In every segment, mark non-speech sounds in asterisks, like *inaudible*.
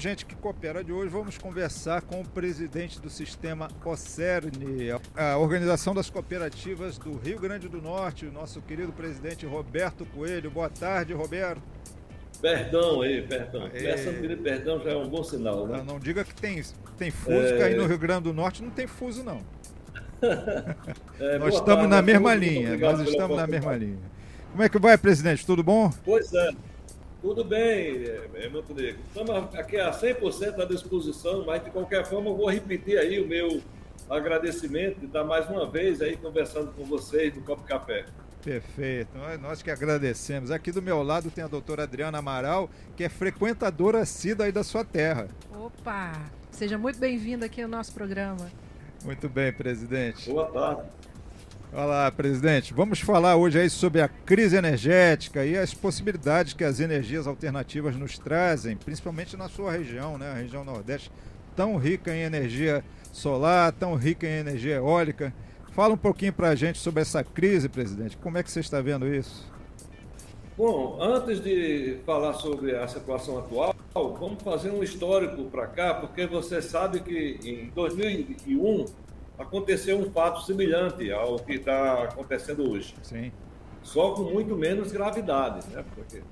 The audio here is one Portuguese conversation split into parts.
Gente que Coopera de hoje vamos conversar com o presidente do sistema OCERN, a Organização das Cooperativas do Rio Grande do Norte, o nosso querido presidente Roberto Coelho. Boa tarde, Roberto. Perdão aí, perdão. Começa a pedir perdão já é um bom sinal, né? Não, não diga que tem, tem fuso, é... que aí no Rio Grande do Norte não tem fuso, não. *laughs* é, nós estamos tarde, na mesma linha, nós estamos na mesma linha. Como é que vai, presidente? Tudo bom? Pois é. Tudo bem, é, muito negro. Estamos aqui a 100% à disposição, mas de qualquer forma eu vou repetir aí o meu agradecimento de estar mais uma vez aí conversando com vocês no Copo Café. Perfeito, nós que agradecemos. Aqui do meu lado tem a doutora Adriana Amaral, que é frequentadora assídua aí da sua terra. Opa, seja muito bem-vinda aqui ao nosso programa. Muito bem, presidente. Boa tarde. Olá, presidente. Vamos falar hoje aí sobre a crise energética e as possibilidades que as energias alternativas nos trazem, principalmente na sua região, né? A região Nordeste, tão rica em energia solar, tão rica em energia eólica. Fala um pouquinho para a gente sobre essa crise, presidente. Como é que você está vendo isso? Bom, antes de falar sobre a situação atual, vamos fazer um histórico para cá, porque você sabe que em 2001 aconteceu um fato semelhante ao que está acontecendo hoje. Sim. Só com muito menos gravidade, né? Porque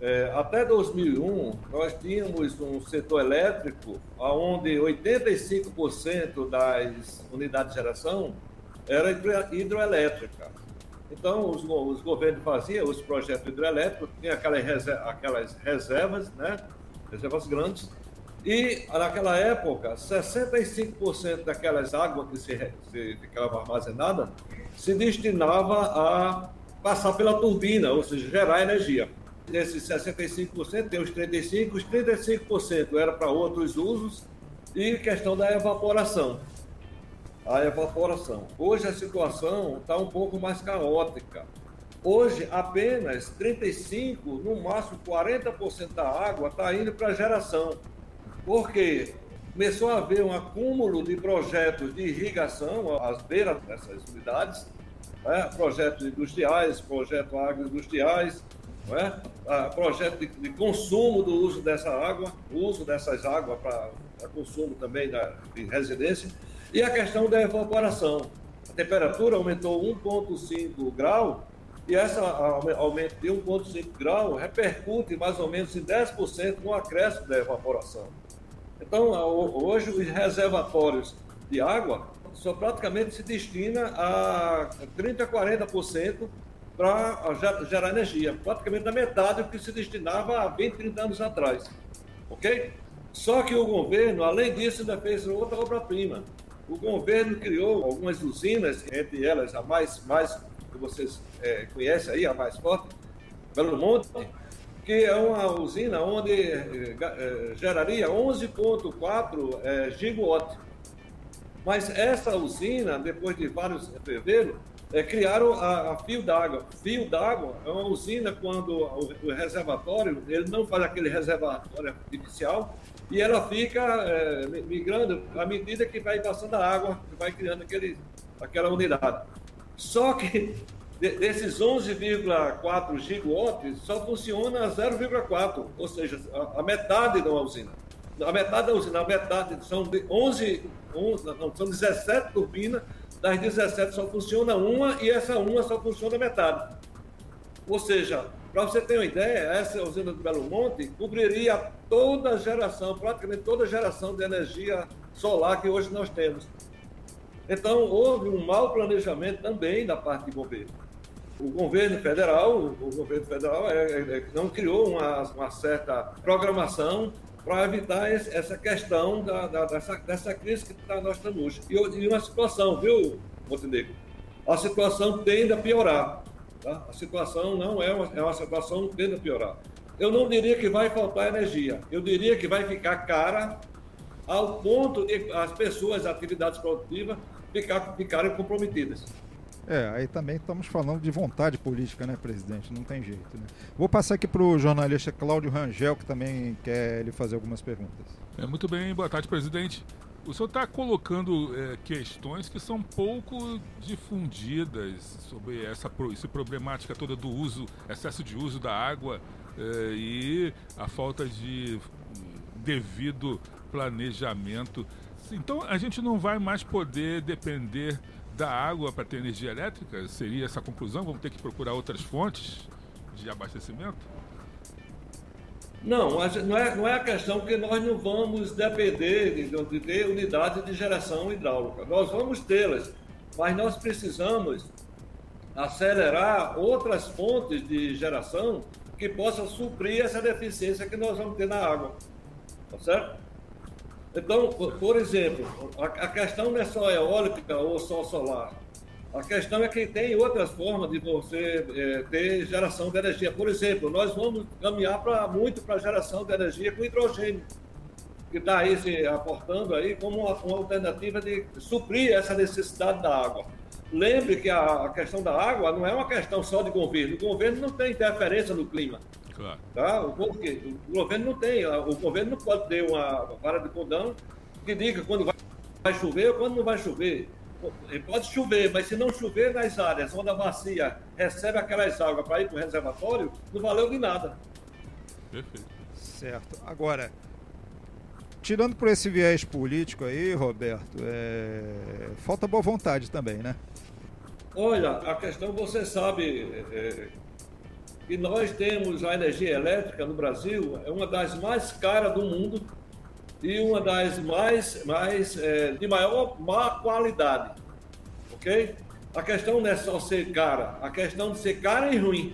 é, até 2001 nós tínhamos um setor elétrico onde 85% das unidades de geração era hidroelétrica. Então os, os governos faziam os projetos hidrelétricos, tinha aquelas, reservas, aquelas reservas, né? Reservas grandes e, naquela época, 65% daquelas águas que se, se ficava armazenada se destinava a passar pela turbina, ou seja, gerar energia. Desses 65%, tem os 35%, os 35% era para outros usos e questão da evaporação. A evaporação. Hoje a situação está um pouco mais caótica. Hoje, apenas 35%, no máximo 40% da água está indo para geração porque começou a haver um acúmulo de projetos de irrigação às beiras dessas unidades, né? projetos industriais, projetos agroindustriais, né? projeto de, de, consumo do uso dessa água, uso dessas águas para consumo também da, de residência, e a questão da evaporação. A temperatura aumentou 1,5 grau e esse aumento de 1,5 grau repercute mais ou menos em 10% no acréscimo da evaporação. Então, hoje, os reservatórios de água só praticamente se destina a 30% a 40% para gerar energia, praticamente a metade do que se destinava há 20, 30 anos atrás. Ok? Só que o governo, além disso, ainda fez outra obra-prima. O governo criou algumas usinas, entre elas a mais, mais que vocês é, conhecem aí, a mais forte, Belo Monte, que é uma usina onde eh, eh, geraria 11,4 é, gigawatt. Mas essa usina, depois de vários fevereiro, é, criaram a, a fio d'água. Fio d'água é uma usina quando o, o, reservatório, ele não faz aquele reservatório artificial e ela fica migrando à medida que vai passando a água, que vai criando aquele, aquela unidade. Só que desses 11,4 gigawatts, só funciona 0,4, ou seja, a, a, metade da usina. A metade da usina, a metade, são 11, 11 não, são 17 turbinas, das 17 só funciona uma e essa uma só funciona metade. Ou seja, para você ter uma ideia, essa usina do Belo Monte cobriria toda a geração, praticamente toda a geração de energia solar que hoje nós temos. Então, houve um mau planejamento também da parte do governo o governo federal, o governo federal é, é, é, não criou uma, uma certa programação para evitar esse, essa questão da, da, dessa, dessa crise que tá, nós estamos. E, e, uma situação, viu, Montenegro? A situação tende a piorar. Tá? A situação não é uma, é uma situação que tende a piorar. Eu não diria que vai faltar energia, eu diria que vai ficar cara ao ponto de as pessoas, as atividades produtivas, ficar, ficarem comprometidas. É, aí também estamos falando de vontade política, né, presidente? Não tem jeito, né? Vou passar aqui para o jornalista Cláudio Rangel, que também quer lhe fazer algumas perguntas. É, muito bem, boa tarde, presidente. O senhor está colocando é, questões que são pouco difundidas sobre essa, essa problemática toda do uso, excesso de uso da água é, e a falta de devido planejamento. Então a gente não vai mais poder depender da água para ter energia elétrica? Seria essa a conclusão? Vamos ter que procurar outras fontes de abastecimento? Não, não é, não é a questão que nós não vamos depender de, de ter unidades de geração hidráulica. Nós vamos tê-las, mas nós precisamos acelerar outras fontes de geração que possam suprir essa deficiência que nós vamos ter na água. Tá certo? Então, por exemplo, a questão não é só eólica ou só solar. A questão é que tem outras formas de você é, ter geração de energia. Por exemplo, nós vamos caminhar para muito para a geração de energia com hidrogênio, que está aí se aportando aí como uma, uma, alternativa de suprir essa necessidade da água. Lembre que a, a questão da água não é uma questão só de governo. O governo não tem interferência no clima. Claro. Tá? O, o, governo não tem, o governo não pode ter uma vara de condão que diga quando vai, vai chover ou quando não vai chover. Pode chover, mas se não chover nas áreas onde a bacia recebe aquelas águas para ir para o reservatório, não valeu de nada. Perfeito. Certo. Agora, tirando por esse viés político aí, Roberto, é... falta boa vontade também, né? Olha, a questão você sabe é, que nós temos a energia elétrica no Brasil, é uma das mais caras do mundo e uma das mais, mais é, de maior má qualidade. Ok? A questão não é só ser cara, a questão de ser cara e ruim.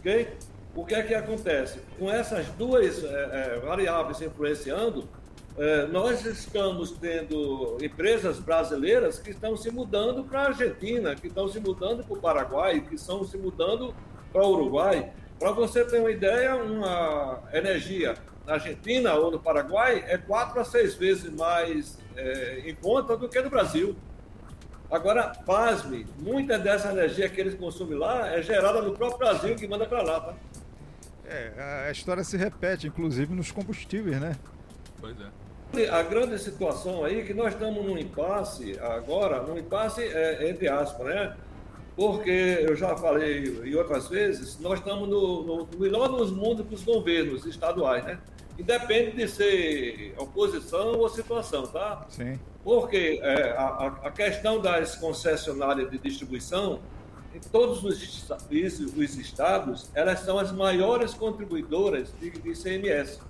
Ok? O que é que acontece? Com essas duas é, é, variáveis influenciando, é, nós estamos tendo empresas brasileiras que estão se mudando para a Argentina, que estão se mudando para o Paraguai, que estão se mudando para o Uruguai. Para você ter uma ideia, uma energia na Argentina ou no Paraguai é quatro a seis vezes mais é, em conta do que no Brasil. Agora, pasme, muita dessa energia que eles consomem lá é gerada no próprio Brasil que manda para lá, tá? É, a história se repete, inclusive nos combustíveis, né? Pois é. A grande situação aí é que nós estamos num impasse agora, num impasse é, entre aspas, né? Porque eu já falei em outras vezes, nós estamos no, no, no melhor dos mundos para os governos estaduais, né? Independe de ser oposição ou situação, tá? Sim. Porque é, a, a, questão das concessionárias de distribuição, em todos os, os estados, elas são as maiores contribuidoras de, de CMS.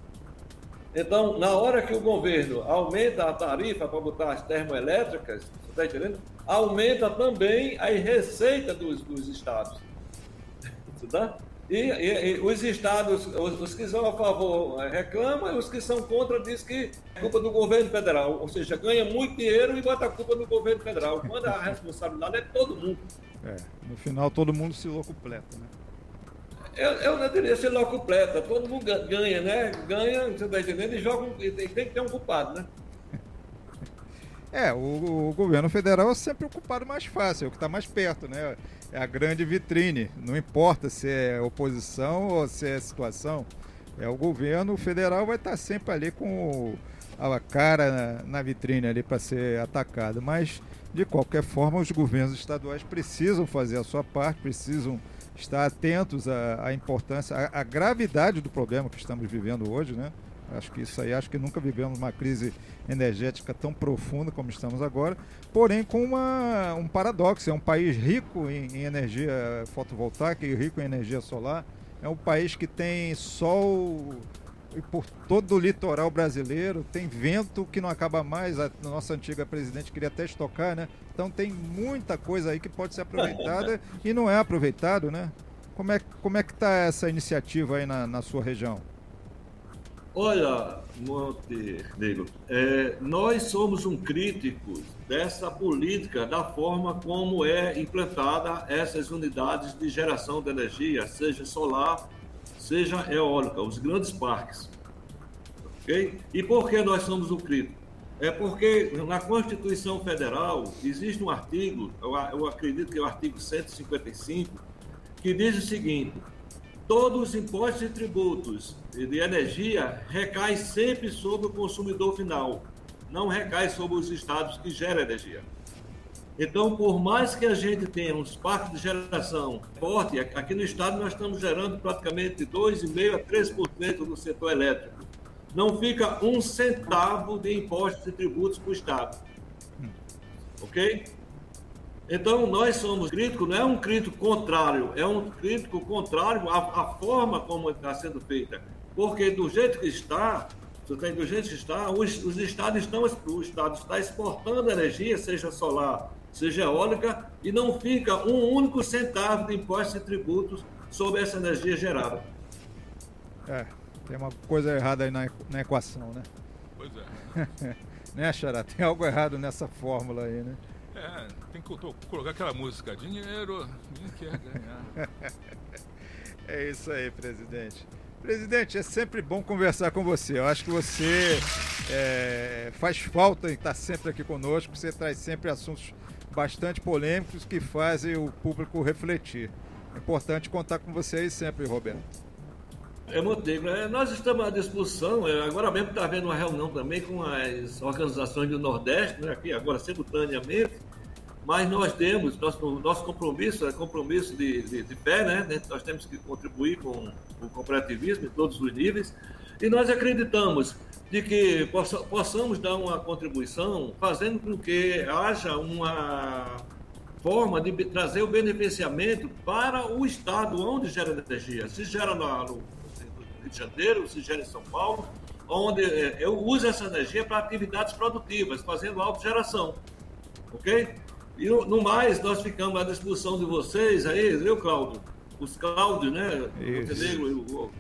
Então, na hora que o governo aumenta a tarifa para botar as termoelétricas, você está entendendo? Aumenta também a receita dos, dos estados. Tá? E, e, e, os estados, os, os, que são a favor eh, reclamam, e os que são contra dizem que é culpa do governo federal. Ou seja, ganha muito dinheiro e bota a culpa no governo federal. Quando a responsabilidade é todo mundo. É, no final todo mundo se locupleta, né? Não diria ser logo completa, todo mundo ganha, né? Ganha, você está entendendo? E joga, tem, tem, que ter um culpado, né? *laughs* É, o, o, governo federal é sempre o culpado mais fácil, é o que está mais perto, né? É a grande vitrine. Não importa se é oposição ou se é situação. É o governo federal vai estar tá sempre ali com a cara na, na vitrine ali para ser atacado. Mas, de qualquer forma, os governos estaduais precisam fazer a sua parte, precisam estar atentos à, à importância, à, à, gravidade do problema que estamos vivendo hoje, né? Acho que isso aí, acho que nunca vivemos uma crise energética tão profunda como estamos agora, porém com uma, um paradoxo, é um país rico em, em energia fotovoltaica e rico em energia solar, é um país que tem sol por todo o litoral brasileiro, tem vento que não acaba mais, a nossa antiga presidente queria até estocar, né? Então tem muita coisa aí que pode ser aproveitada *laughs* e não é aproveitado, né? Como é, como é que está essa iniciativa aí na, na sua região? Olha, Montenegro, é, nós somos um crítico dessa política, da forma como é implantada essas unidades de geração de energia, seja solar, seja eólica, os grandes parques. Ok? E por que nós somos um crítico? É porque na Constituição Federal existe um artigo, eu acredito que é o artigo 155, que diz o seguinte: todos os impostos e tributos de energia recaem sempre sobre o consumidor final, não recai sobre os estados que geram energia. Então, por mais que a gente tenha uns parques de geração forte, aqui no estado nós estamos gerando praticamente 2,5% a 3% do setor elétrico. Não fica um centavo de impostos e tributos para o estado. Ok? Então, nós somos críticos, não é um crítico contrário, é um crítico contrário à, à forma como está sendo feita. Porque do jeito que está, do jeito que está, os, os estados estão, o estado está exportando energia, seja solar, seja eólica, e não fica um único centavo de impostos e tributos sobre essa energia gerada. É, tem uma coisa errada aí na, na equação, né? Pois é. *laughs* né, Xará? Tem algo errado nessa fórmula aí, né? É, tem que colocar aquela música, dinheiro, ninguém quer ganhar. *laughs* é isso aí, presidente. Presidente, é sempre bom conversar com você. Eu acho que você é, faz falta em estar sempre aqui conosco. Você traz sempre assuntos bastante polêmicos que fazem o público refletir. É importante contar com você aí sempre, Roberto. É, Montenegro, é, nós estamos à disposição, é, agora mesmo está havendo uma reunião também com as organizações do Nordeste, né, aqui agora simultaneamente, mas nós temos, nosso, nosso compromisso é compromisso de, de, de pé, né, nós temos que contribuir com, com o cooperativismo em todos os níveis, e nós acreditamos de que possa, possamos dar uma contribuição fazendo com que haja uma forma de trazer o beneficiamento para o estado onde gera energia. Se gera no, Rio de Janeiro, se gera em São Paulo, onde é, eu uso essa energia para atividades produtivas, fazendo autogeração. Ok? E no mais, nós ficamos à disposição de vocês aí, viu, Cláudio? Os Cláudios, né? Montenegro,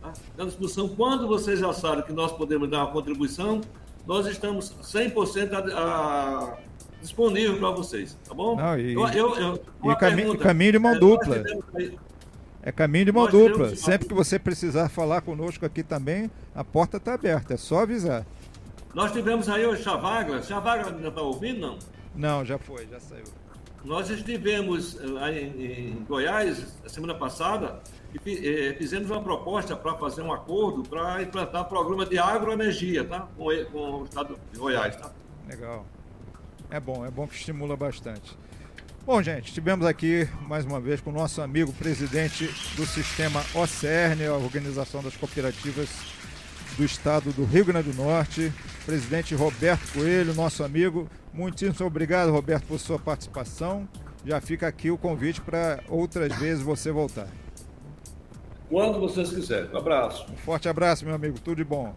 tá? à disposição. Quando vocês já sabem que nós podemos dar uma contribuição, nós estamos 100% a, a, disponível para vocês, tá bom? Não, e, eu, eu, eu, e caminho, caminho de mão é, dupla. É caminho de mão Nós dupla. Sempre que você precisar falar conosco aqui também, a porta está aberta, é só avisar. Nós tivemos aí o Chavagra. Chavagra ainda está ouvindo, não? Não, já foi, já saiu. Nós estivemos eh, lá em, Goiás, semana passada, e eh, fizemos uma proposta para fazer um acordo para implantar um programa de agroenergia, tá? Com, com o estado de Goiás, tá? Legal. É bom, é bom que estimula bastante. Bom, gente, estivemos aqui mais uma vez com o nosso amigo presidente do sistema OCERN, a Organização das Cooperativas do Estado do Rio Grande do Norte, presidente Roberto Coelho, nosso amigo. Muitíssimo obrigado, Roberto, por sua participação. Já fica aqui o convite para outras vezes você voltar. Quando vocês quiserem. Um abraço. Um forte abraço, meu amigo. Tudo de bom.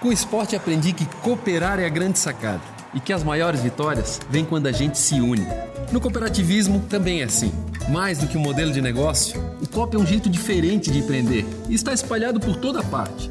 Com o esporte aprendi que cooperar é a grande sacada e que as maiores vitórias vêm quando a gente se une. No cooperativismo também é assim. Mais do que um modelo de negócio, o COP é um jeito diferente de empreender e está espalhado por toda parte